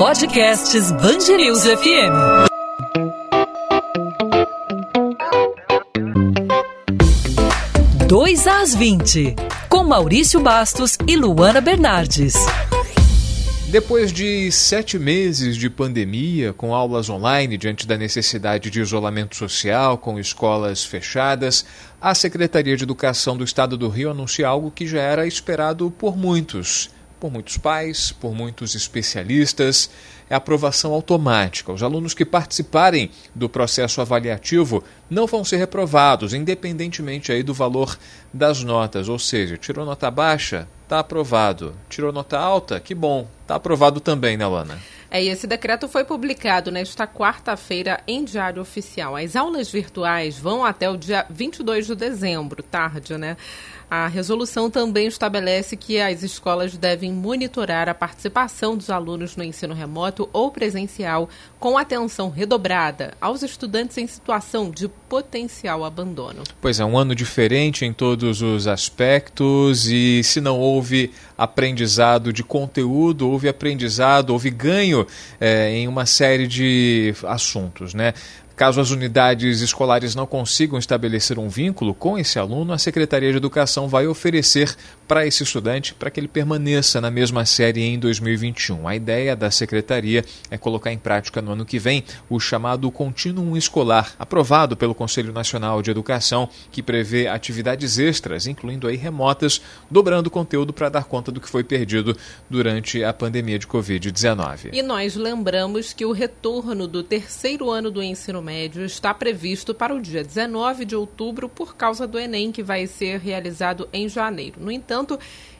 Podcasts Bangerils FM. Dois às 20, com Maurício Bastos e Luana Bernardes. Depois de sete meses de pandemia, com aulas online diante da necessidade de isolamento social, com escolas fechadas, a Secretaria de Educação do Estado do Rio anuncia algo que já era esperado por muitos por muitos pais, por muitos especialistas, é aprovação automática. Os alunos que participarem do processo avaliativo não vão ser reprovados, independentemente aí do valor das notas. Ou seja, tirou nota baixa, está aprovado. Tirou nota alta, que bom, está aprovado também, né, Lana? É, e esse decreto foi publicado nesta quarta-feira em Diário Oficial. As aulas virtuais vão até o dia 22 de dezembro, tarde, né? A resolução também estabelece que as escolas devem monitorar a participação dos alunos no ensino remoto ou presencial com atenção redobrada aos estudantes em situação de potencial abandono. Pois é, um ano diferente em todos os aspectos e se não houve aprendizado de conteúdo, houve aprendizado, houve ganho é, em uma série de assuntos, né? Caso as unidades escolares não consigam estabelecer um vínculo com esse aluno, a Secretaria de Educação vai oferecer para esse estudante para que ele permaneça na mesma série em 2021. A ideia da Secretaria é colocar em prática no ano que vem o chamado Contínuo Escolar, aprovado pelo Conselho Nacional de Educação, que prevê atividades extras, incluindo aí remotas, dobrando o conteúdo para dar conta do que foi perdido durante a pandemia de Covid-19. E nós lembramos que o retorno do terceiro ano do ensino médio está previsto para o dia 19 de outubro por causa do Enem, que vai ser realizado em janeiro. No entanto,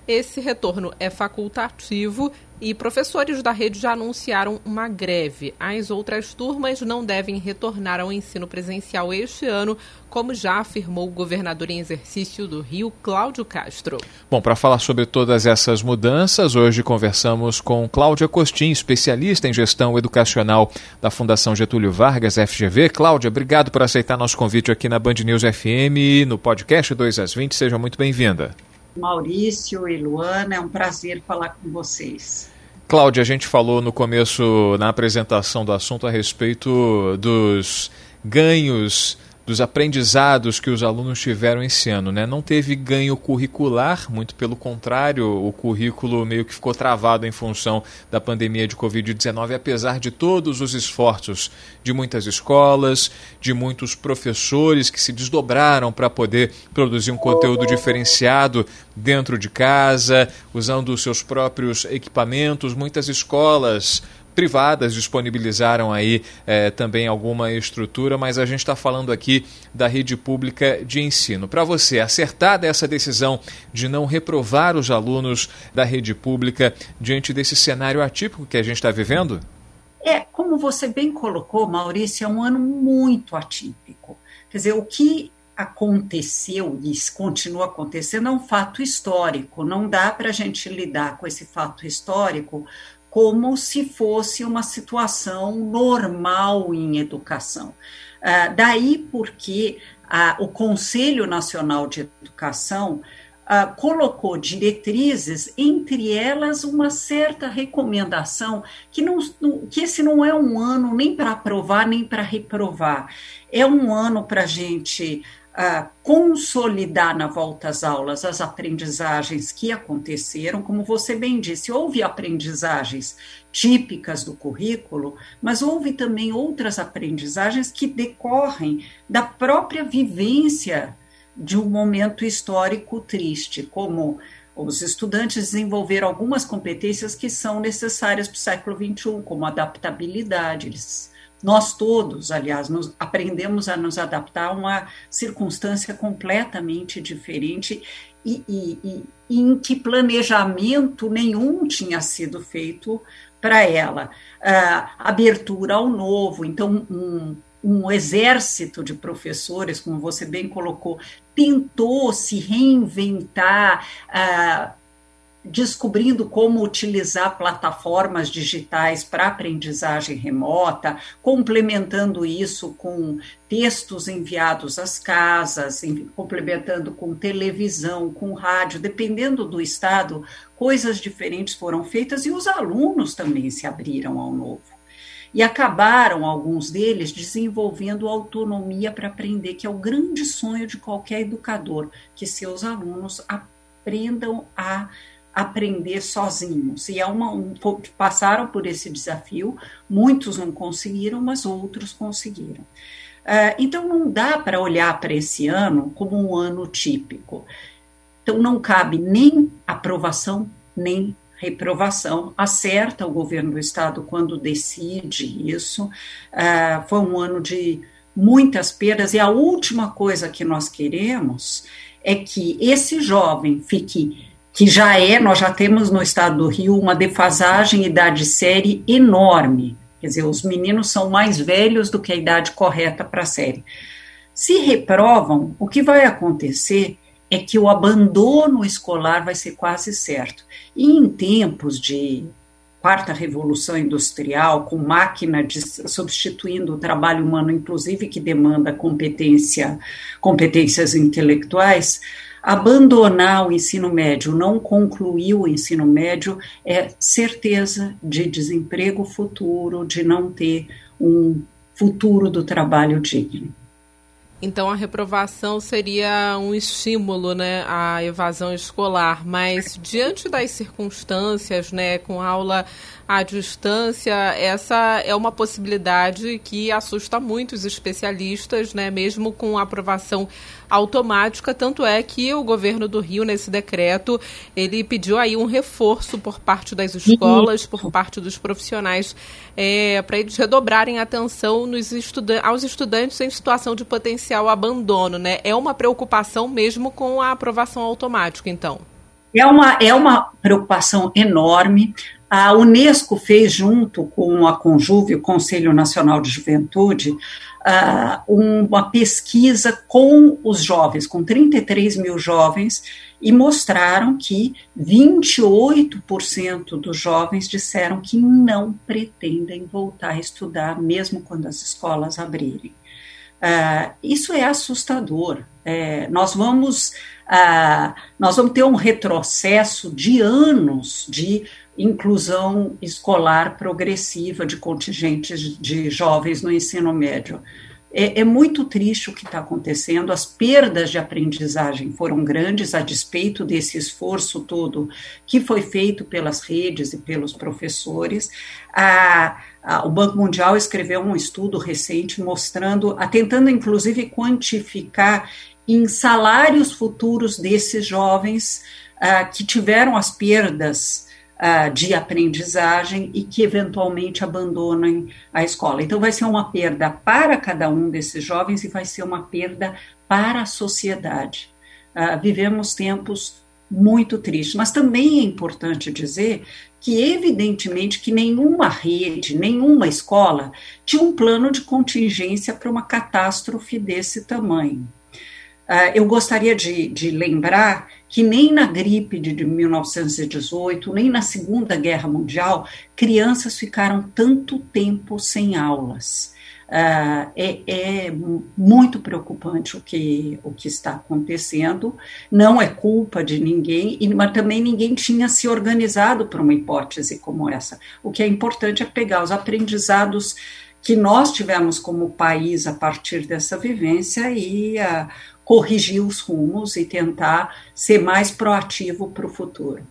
esse retorno é facultativo e professores da rede já anunciaram uma greve. As outras turmas não devem retornar ao ensino presencial este ano, como já afirmou o governador em exercício do Rio, Cláudio Castro. Bom, para falar sobre todas essas mudanças, hoje conversamos com Cláudia Costin, especialista em gestão educacional da Fundação Getúlio Vargas, FGV. Cláudia, obrigado por aceitar nosso convite aqui na Band News FM no podcast 2 às 20. Seja muito bem-vinda. Maurício e Luana, é um prazer falar com vocês. Cláudia, a gente falou no começo, na apresentação do assunto, a respeito dos ganhos dos aprendizados que os alunos tiveram esse ano. Né? Não teve ganho curricular, muito pelo contrário, o currículo meio que ficou travado em função da pandemia de Covid-19, apesar de todos os esforços de muitas escolas, de muitos professores que se desdobraram para poder produzir um conteúdo diferenciado dentro de casa, usando os seus próprios equipamentos. Muitas escolas privadas disponibilizaram aí é, também alguma estrutura, mas a gente está falando aqui da rede pública de ensino. Para você, acertar dessa decisão de não reprovar os alunos da rede pública diante desse cenário atípico que a gente está vivendo? É, como você bem colocou, Maurício, é um ano muito atípico. Quer dizer, o que aconteceu e continua acontecendo é um fato histórico. Não dá para a gente lidar com esse fato histórico como se fosse uma situação normal em educação. Uh, daí porque uh, o Conselho Nacional de Educação uh, colocou diretrizes, entre elas uma certa recomendação que, não, que esse não é um ano nem para aprovar nem para reprovar, é um ano para a gente uh, consolidar na volta às aulas as aprendizagens que aconteceram. Como você bem disse, houve aprendizagens típicas do currículo, mas houve também outras aprendizagens que decorrem da própria vivência de um momento histórico triste, como os estudantes desenvolveram algumas competências que são necessárias para o século XXI, como adaptabilidade, eles nós todos, aliás, nos, aprendemos a nos adaptar a uma circunstância completamente diferente e, e, e, em que planejamento nenhum tinha sido feito para ela. Uh, abertura ao novo, então, um, um exército de professores, como você bem colocou, tentou se reinventar. Uh, descobrindo como utilizar plataformas digitais para aprendizagem remota, complementando isso com textos enviados às casas, complementando com televisão, com rádio, dependendo do estado, coisas diferentes foram feitas e os alunos também se abriram ao novo. E acabaram, alguns deles, desenvolvendo autonomia para aprender, que é o grande sonho de qualquer educador, que seus alunos aprendam a aprender sozinhos. E é uma, um, passaram por esse desafio, muitos não conseguiram, mas outros conseguiram. Uh, então, não dá para olhar para esse ano como um ano típico. Então, não cabe nem aprovação, nem reprovação. Acerta o governo do estado quando decide isso. Uh, foi um ano de muitas perdas, e a última coisa que nós queremos é que esse jovem fique que já é, nós já temos no estado do Rio uma defasagem idade série enorme. Quer dizer, os meninos são mais velhos do que a idade correta para a série. Se reprovam, o que vai acontecer é que o abandono escolar vai ser quase certo. E em tempos de quarta revolução industrial, com máquina de, substituindo o trabalho humano, inclusive que demanda competência, competências intelectuais, abandonar o ensino médio, não concluir o ensino médio, é certeza de desemprego futuro, de não ter um futuro do trabalho digno. Então a reprovação seria um estímulo, né, à evasão escolar, mas diante das circunstâncias, né, com aula à distância, essa é uma possibilidade que assusta muitos especialistas, né, mesmo com aprovação automática, tanto é que o governo do Rio, nesse decreto, ele pediu aí um reforço por parte das escolas, por parte dos profissionais, é, para eles redobrarem atenção nos estuda aos estudantes em situação de potencial abandono, né? É uma preocupação mesmo com a aprovação automática, então. É uma, é uma preocupação enorme. A Unesco fez, junto com a Conjuve, o Conselho Nacional de Juventude, uh, uma pesquisa com os jovens, com 33 mil jovens, e mostraram que 28% dos jovens disseram que não pretendem voltar a estudar, mesmo quando as escolas abrirem. Uh, isso é assustador. É, nós vamos uh, nós vamos ter um retrocesso de anos de inclusão escolar progressiva de contingentes de jovens no ensino médio. É, é muito triste o que está acontecendo, as perdas de aprendizagem foram grandes, a despeito desse esforço todo que foi feito pelas redes e pelos professores. A, a, o Banco Mundial escreveu um estudo recente mostrando, tentando inclusive quantificar em salários futuros desses jovens que tiveram as perdas uh, de aprendizagem e que eventualmente abandonem a escola. Então, vai ser uma perda para cada um desses jovens e vai ser uma perda para a sociedade. Uh, vivemos tempos muito tristes, mas também é importante dizer que, evidentemente, que nenhuma rede, nenhuma escola tinha um plano de contingência para uma catástrofe desse tamanho. Uh, eu gostaria de, de lembrar que nem na gripe de 1918, nem na Segunda Guerra Mundial, crianças ficaram tanto tempo sem aulas. Uh, é, é, muito preocupante o que, o que está acontecendo, não é culpa de ninguém, mas também ninguém tinha se organizado para uma hipótese como essa. O que é importante é pegar os aprendizados que nós tivemos como país a partir dessa vivência e uh, corrigir os rumos e tentar ser mais proativo para o futuro.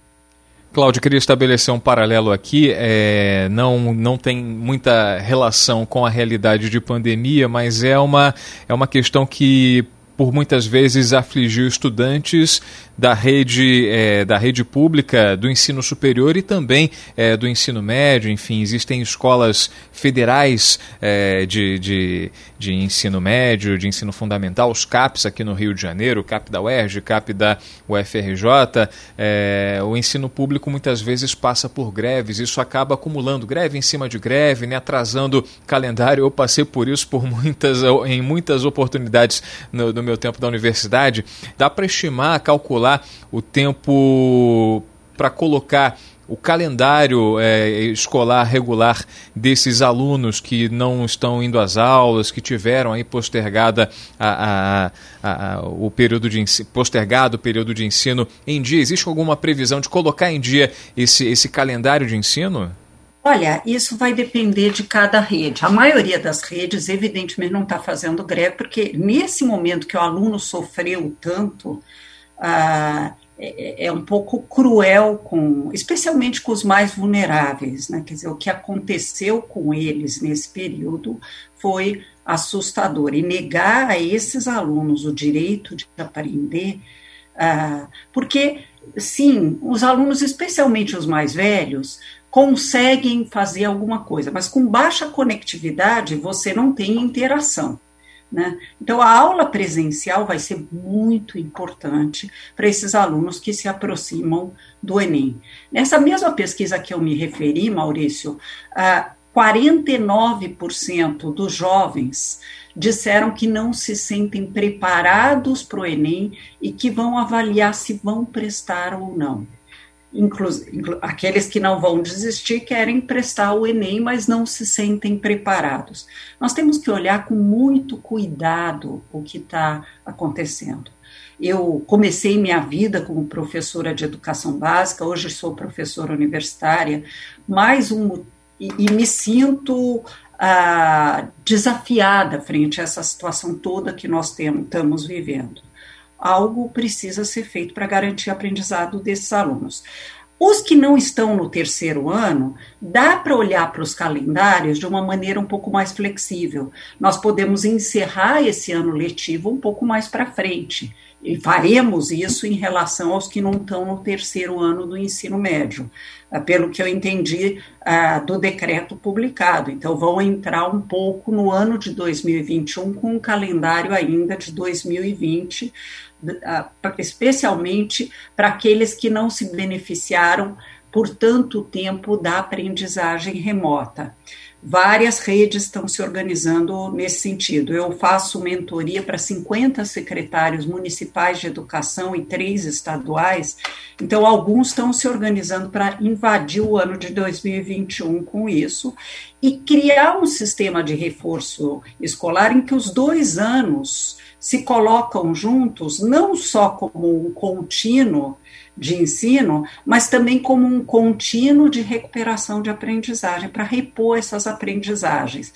Cláudio, queria estabelecer um paralelo aqui. É, não, não tem muita relação com a realidade de pandemia, mas é uma, é uma questão que por muitas vezes afligiu estudantes da rede, é, da rede pública do ensino superior e também é, do ensino médio. Enfim, existem escolas federais é, de, de, de, ensino médio, de ensino fundamental, os CAPs aqui no Rio de Janeiro, CAP da UERJ, CAP da UFRJ. É, o ensino público muitas vezes passa por greves, isso acaba acumulando greve em cima de greve, né, atrasando calendário. Eu passei por isso por muitas, em muitas oportunidades no, no meu tempo da universidade. Dá para estimar, calcular o tempo para colocar o calendário é, escolar regular desses alunos que não estão indo às aulas, que tiveram aí postergada a, a, a, o período de postergado o período de ensino em dia? Existe alguma previsão de colocar em dia esse, esse calendário de ensino? Olha, isso vai depender de cada rede. A maioria das redes, evidentemente, não está fazendo greve, porque nesse momento que o aluno sofreu tanto, ah, é, é, um pouco cruel com, especialmente com os mais vulneráveis, né? Quer dizer, o que aconteceu com eles nesse período foi assustador e negar a esses alunos o direito de aprender, ah, porque sim, os alunos, especialmente os mais velhos, conseguem fazer alguma coisa, mas com baixa conectividade você não tem interação. Né? Então, a aula presencial vai ser muito importante para esses alunos que se aproximam do Enem. Nessa mesma pesquisa que eu me referi, Maurício, uh, 49% dos jovens disseram que não se sentem preparados para o Enem e que vão avaliar se vão prestar ou não aqueles que não vão desistir querem prestar o Enem, mas não se sentem preparados. Nós temos que olhar com muito cuidado o que está acontecendo. Eu comecei minha vida como professora de educação básica, hoje sou professora universitária, mais um e, e me sinto ah, desafiada frente a essa situação toda que nós temos, estamos vivendo algo precisa ser feito para garantir o aprendizado desses alunos. Os que não estão no terceiro ano, dá para olhar para os calendários de uma maneira um pouco mais flexível. Nós podemos encerrar esse ano letivo um pouco mais para frente. E faremos isso em relação aos que não estão no terceiro ano do ensino médio, ah, pelo que eu entendi uh, do decreto publicado. Então, vão entrar um pouco no ano de 2021 com um calendário ainda de 2020 especialmente para aqueles que não se beneficiaram por tanto tempo da aprendizagem remota. Várias redes estão se organizando nesse sentido. Eu faço mentoria para 50 secretários municipais de educação e três estaduais, então alguns estão se organizando para invadir o ano de 2021 com isso e criar um sistema de reforço escolar em que os dois anos se colocam juntos não só como um contínuo de ensino, mas também como um contínuo de recuperação de aprendizagem, para repor essas aprendizagens.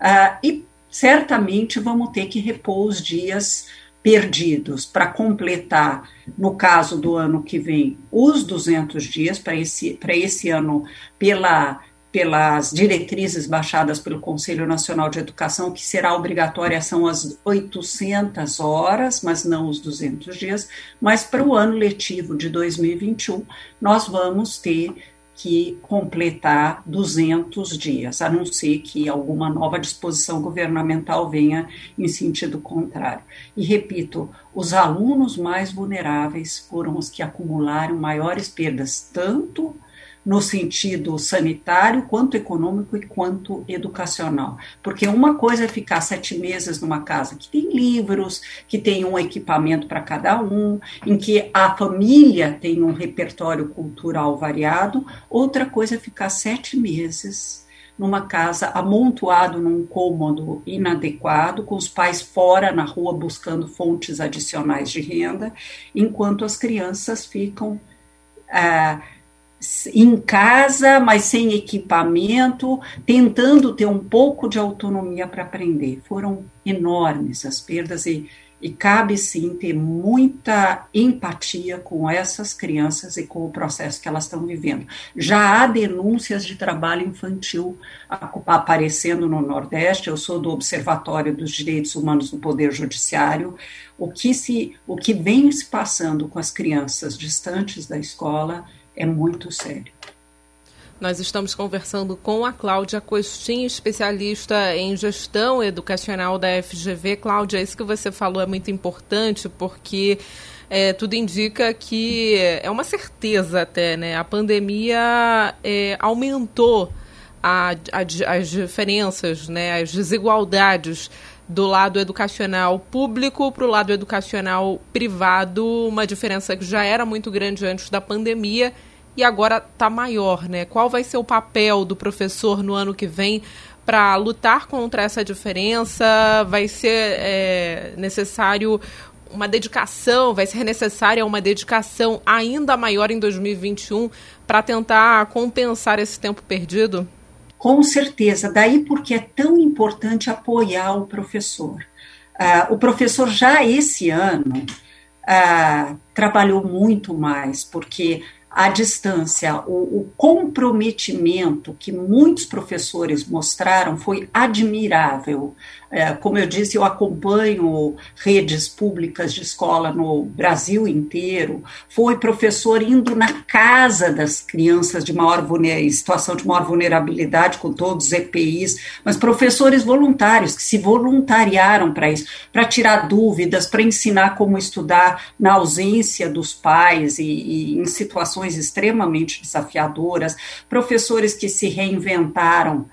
Uh, e certamente vamos ter que repor os dias perdidos para completar, no caso do ano que vem, os 200 dias, para esse, esse ano, pela pelas diretrizes baixadas pelo Conselho Nacional de Educação, que será obrigatória são as 800 horas, mas não os 200 dias, mas para o ano letivo de 2021, nós vamos ter que completar 200 dias, a não ser que alguma nova disposição governamental venha em sentido contrário. E repito, os alunos mais vulneráveis foram os que acumularam maiores perdas, tanto no sentido sanitário, quanto econômico e quanto educacional. Porque uma coisa é ficar sete meses numa casa que tem livros, que tem um equipamento para cada um, em que a família tem um repertório cultural variado, outra coisa é ficar sete meses numa casa amontoado num cômodo inadequado, com os pais fora na rua buscando fontes adicionais de renda, enquanto as crianças ficam ah, em casa, mas sem equipamento, tentando ter um pouco de autonomia para aprender. Foram enormes as perdas e, e cabe sim ter muita empatia com essas crianças e com o processo que elas estão vivendo. Já há denúncias de trabalho infantil aparecendo no Nordeste. Eu sou do Observatório dos Direitos Humanos no Poder Judiciário. O que se, o que vem se passando com as crianças distantes da escola é muito sério. Nós estamos conversando com a Cláudia Costin, especialista em gestão educacional da FGV. Cláudia, isso que você falou é muito importante porque é, tudo indica que é uma certeza até, né? A pandemia é, aumentou a, a, as diferenças, né? As desigualdades do lado educacional público para o lado educacional privado, uma diferença que já era muito grande antes da pandemia e agora está maior, né? Qual vai ser o papel do professor no ano que vem para lutar contra essa diferença? Vai ser é, necessário uma dedicação, vai ser necessária uma dedicação ainda maior em 2021 para tentar compensar esse tempo perdido? Com certeza, daí porque é tão importante apoiar o professor. Uh, o professor já esse ano uh, trabalhou muito mais, porque a distância, o, o, comprometimento que muitos professores mostraram foi admirável. É, como eu disse, eu acompanho redes públicas de escola no Brasil inteiro. Foi professor indo na casa das crianças de maior situação de maior vulnerabilidade, com todos os EPIs, mas professores voluntários que se voluntariaram para isso, para tirar dúvidas, para ensinar como estudar na ausência dos pais e, e em situações extremamente desafiadoras, professores que se reinventaram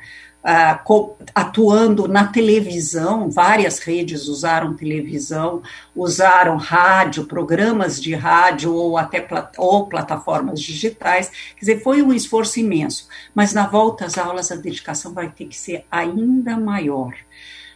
uh, atuando na televisão, várias redes usaram televisão, usaram rádio, programas de rádio ou até plat ou plataformas digitais. Quer dizer, foi um esforço imenso. Mas na volta às aulas, a dedicação vai ter que ser ainda maior.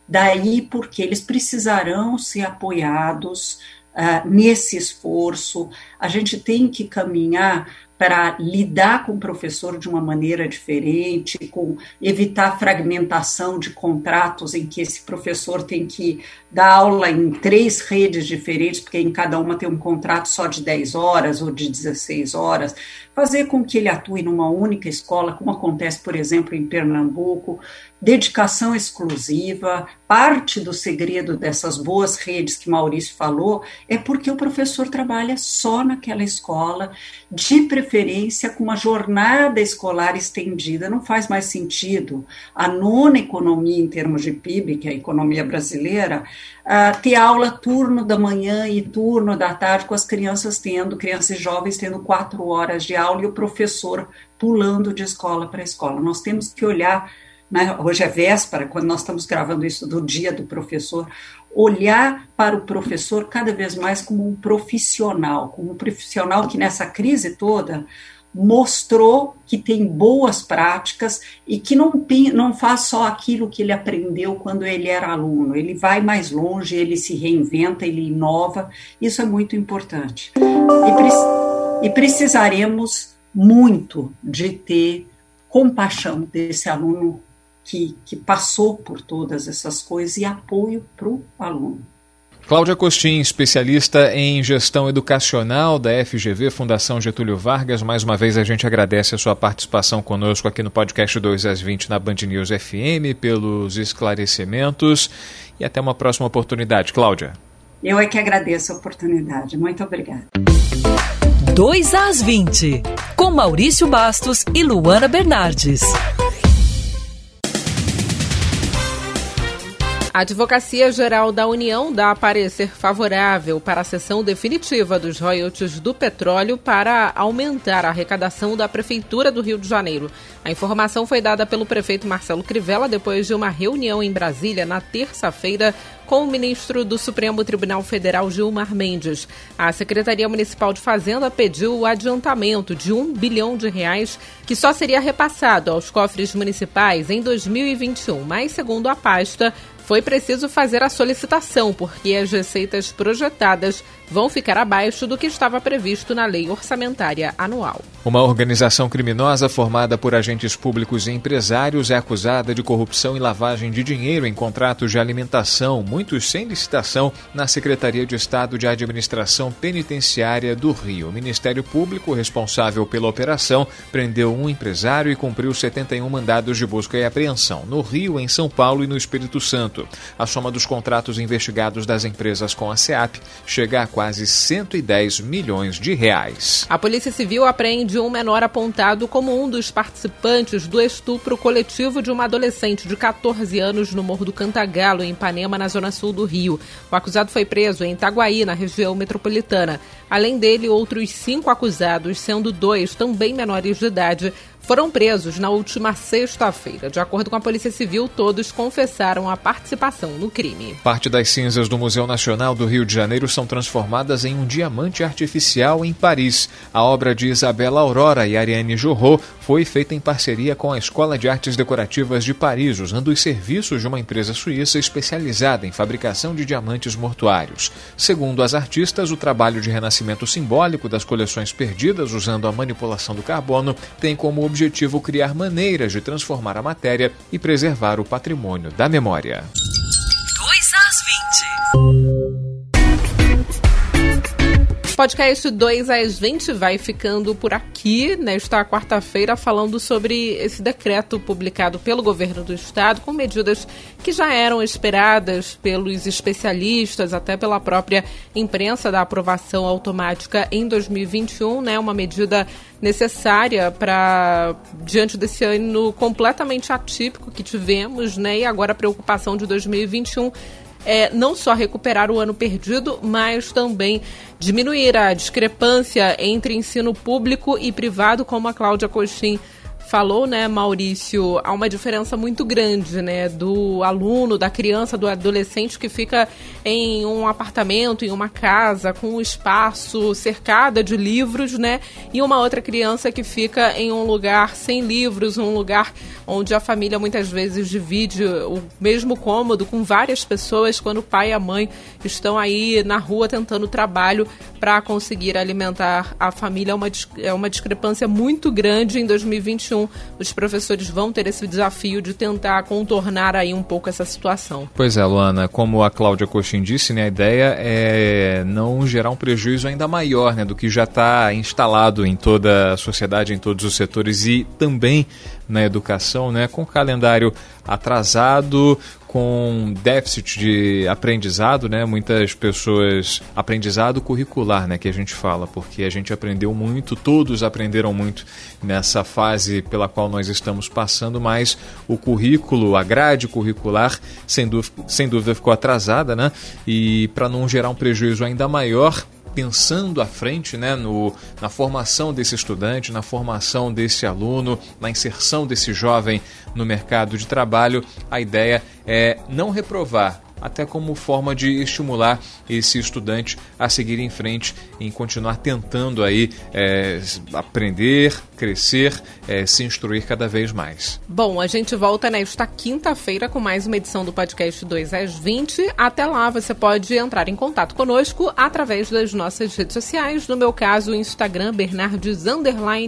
Daí porque eles precisarão ser apoiados uh, nesse esforço. A gente tem que caminhar para lidar com o professor de uma maneira diferente, com evitar fragmentação de contratos em que esse professor tem que dar aula em três redes diferentes, porque em cada uma tem um contrato só de 10 horas ou de 16 horas, fazer com que ele atue numa única escola, como acontece, por exemplo, em Pernambuco, dedicação exclusiva. Parte do segredo dessas boas redes que Maurício falou é porque o professor trabalha só naquela escola, de preferência com uma jornada escolar estendida. Não faz mais sentido a nona economia em termos de PIB, que é a economia brasileira, uh, ter aula turno da manhã e turno da tarde, com as crianças tendo, crianças e jovens tendo quatro horas de aula e o professor pulando de escola para escola. Nós temos que olhar, né, hoje é véspera, quando nós estamos gravando isso do dia do professor, olhar para o professor cada vez mais como um profissional, como um profissional que nessa crise toda mostrou que tem boas práticas e que não, não faz só aquilo que ele aprendeu quando ele era aluno, ele vai mais longe, ele se reinventa, ele inova, isso é muito importante. E, pre e precisaremos muito de ter compaixão desse aluno que, que passou por todas essas coisas e apoio para o aluno. Cláudia Costin, especialista em gestão educacional da FGV, Fundação Getúlio Vargas. Mais uma vez a gente agradece a sua participação conosco aqui no podcast 2 às 20 na Band News FM, pelos esclarecimentos e até uma próxima oportunidade. Cláudia. Eu é que agradeço a oportunidade. Muito obrigada. 2 às 20, com Maurício Bastos e Luana Bernardes. A Advocacia Geral da União dá parecer favorável para a sessão definitiva dos royalties do petróleo para aumentar a arrecadação da Prefeitura do Rio de Janeiro. A informação foi dada pelo prefeito Marcelo Crivella depois de uma reunião em Brasília na terça-feira com o ministro do Supremo Tribunal Federal, Gilmar Mendes. A Secretaria Municipal de Fazenda pediu o adiantamento de um bilhão de reais que só seria repassado aos cofres municipais em 2021, mas, segundo a pasta, foi preciso fazer a solicitação, porque as receitas projetadas vão ficar abaixo do que estava previsto na lei orçamentária anual. Uma organização criminosa formada por agentes públicos e empresários é acusada de corrupção e lavagem de dinheiro em contratos de alimentação, muitos sem licitação, na Secretaria de Estado de Administração Penitenciária do Rio. O Ministério Público, responsável pela operação, prendeu um empresário e cumpriu 71 mandados de busca e apreensão no Rio, em São Paulo e no Espírito Santo. A soma dos contratos investigados das empresas com a SEAP chega a quase 110 milhões de reais. A Polícia Civil apreende um menor apontado como um dos participantes do estupro coletivo de uma adolescente de 14 anos no Morro do Cantagalo, em Ipanema, na zona sul do Rio. O acusado foi preso em Itaguaí, na região metropolitana. Além dele, outros cinco acusados, sendo dois também menores de idade, foram presos na última sexta-feira. De acordo com a Polícia Civil, todos confessaram a participação no crime. Parte das cinzas do Museu Nacional do Rio de Janeiro são transformadas em um diamante artificial em Paris. A obra de Isabela Aurora e Ariane Jorro foi feita em parceria com a Escola de Artes Decorativas de Paris, usando os serviços de uma empresa suíça especializada em fabricação de diamantes mortuários. Segundo as artistas, o trabalho de renascimento simbólico das coleções perdidas usando a manipulação do carbono tem como objetivo criar maneiras de transformar a matéria e preservar o patrimônio da memória. 2 às 20 podcast 2 às 20 vai ficando por aqui nesta quarta-feira falando sobre esse decreto publicado pelo governo do estado com medidas que já eram esperadas pelos especialistas, até pela própria imprensa da aprovação automática em 2021, né? Uma medida necessária para diante desse ano completamente atípico que tivemos, né? E agora a preocupação de 2021 é não só recuperar o ano perdido, mas também diminuir a discrepância entre ensino público e privado, como a Cláudia Coxim falou, né, Maurício, há uma diferença muito grande, né, do aluno, da criança, do adolescente que fica em um apartamento, em uma casa, com um espaço cercada de livros, né, e uma outra criança que fica em um lugar sem livros, um lugar onde a família muitas vezes divide o mesmo cômodo com várias pessoas quando o pai e a mãe estão aí na rua tentando trabalho para conseguir alimentar a família. É uma, é uma discrepância muito grande em 2021 então, os professores vão ter esse desafio de tentar contornar aí um pouco essa situação. Pois é, Luana, como a Cláudia Coxin disse, né, a ideia é não gerar um prejuízo ainda maior né, do que já está instalado em toda a sociedade, em todos os setores e também na educação, né, com o calendário atrasado, com déficit de aprendizado, né? Muitas pessoas aprendizado curricular, né, que a gente fala, porque a gente aprendeu muito, todos aprenderam muito nessa fase pela qual nós estamos passando, mas o currículo, a grade curricular, sem dúvida, sem dúvida ficou atrasada, né? E para não gerar um prejuízo ainda maior, pensando à frente né, no, na formação desse estudante, na formação desse aluno, na inserção desse jovem no mercado de trabalho, a ideia é não reprovar até como forma de estimular esse estudante a seguir em frente em continuar tentando aí é, aprender, crescer, é, se instruir cada vez mais. Bom, a gente volta nesta quinta-feira com mais uma edição do podcast 2 às 20. Até lá você pode entrar em contato conosco através das nossas redes sociais, no meu caso, o Instagram Bernardes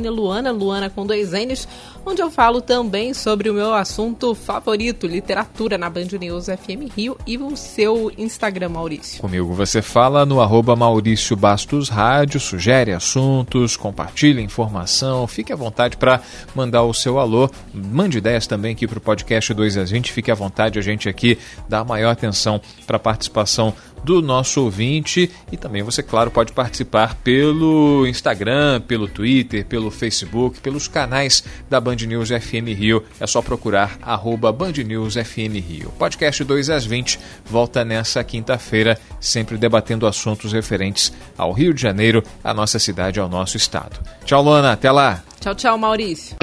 Luana, Luana com dois N's, onde eu falo também sobre o meu assunto favorito, literatura na Band News FM Rio e o seu Instagram, Maurício. Comigo você fala no arroba Maurício Bastos Rádio, sugere assuntos, compartilha informação, fique à vontade para mandar o seu alô, mande ideias também aqui para o podcast 2 às 20, fique à vontade, a gente aqui dá maior atenção para a participação do nosso ouvinte e também você, claro, pode participar pelo Instagram, pelo Twitter, pelo Facebook, pelos canais da Band News FM Rio. É só procurar arroba Band News FM Rio. Podcast 2 às 20 volta nessa quinta-feira, sempre debatendo assuntos referentes ao Rio de Janeiro, à nossa cidade, ao nosso estado. Tchau, Luana. Até lá. Tchau, tchau, Maurício.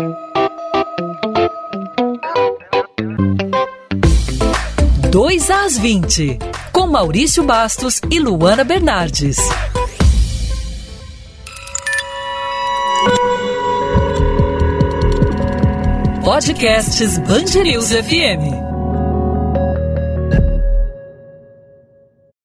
2 às 20, com Maurício Bastos e Luana Bernardes. Podcasts News FM.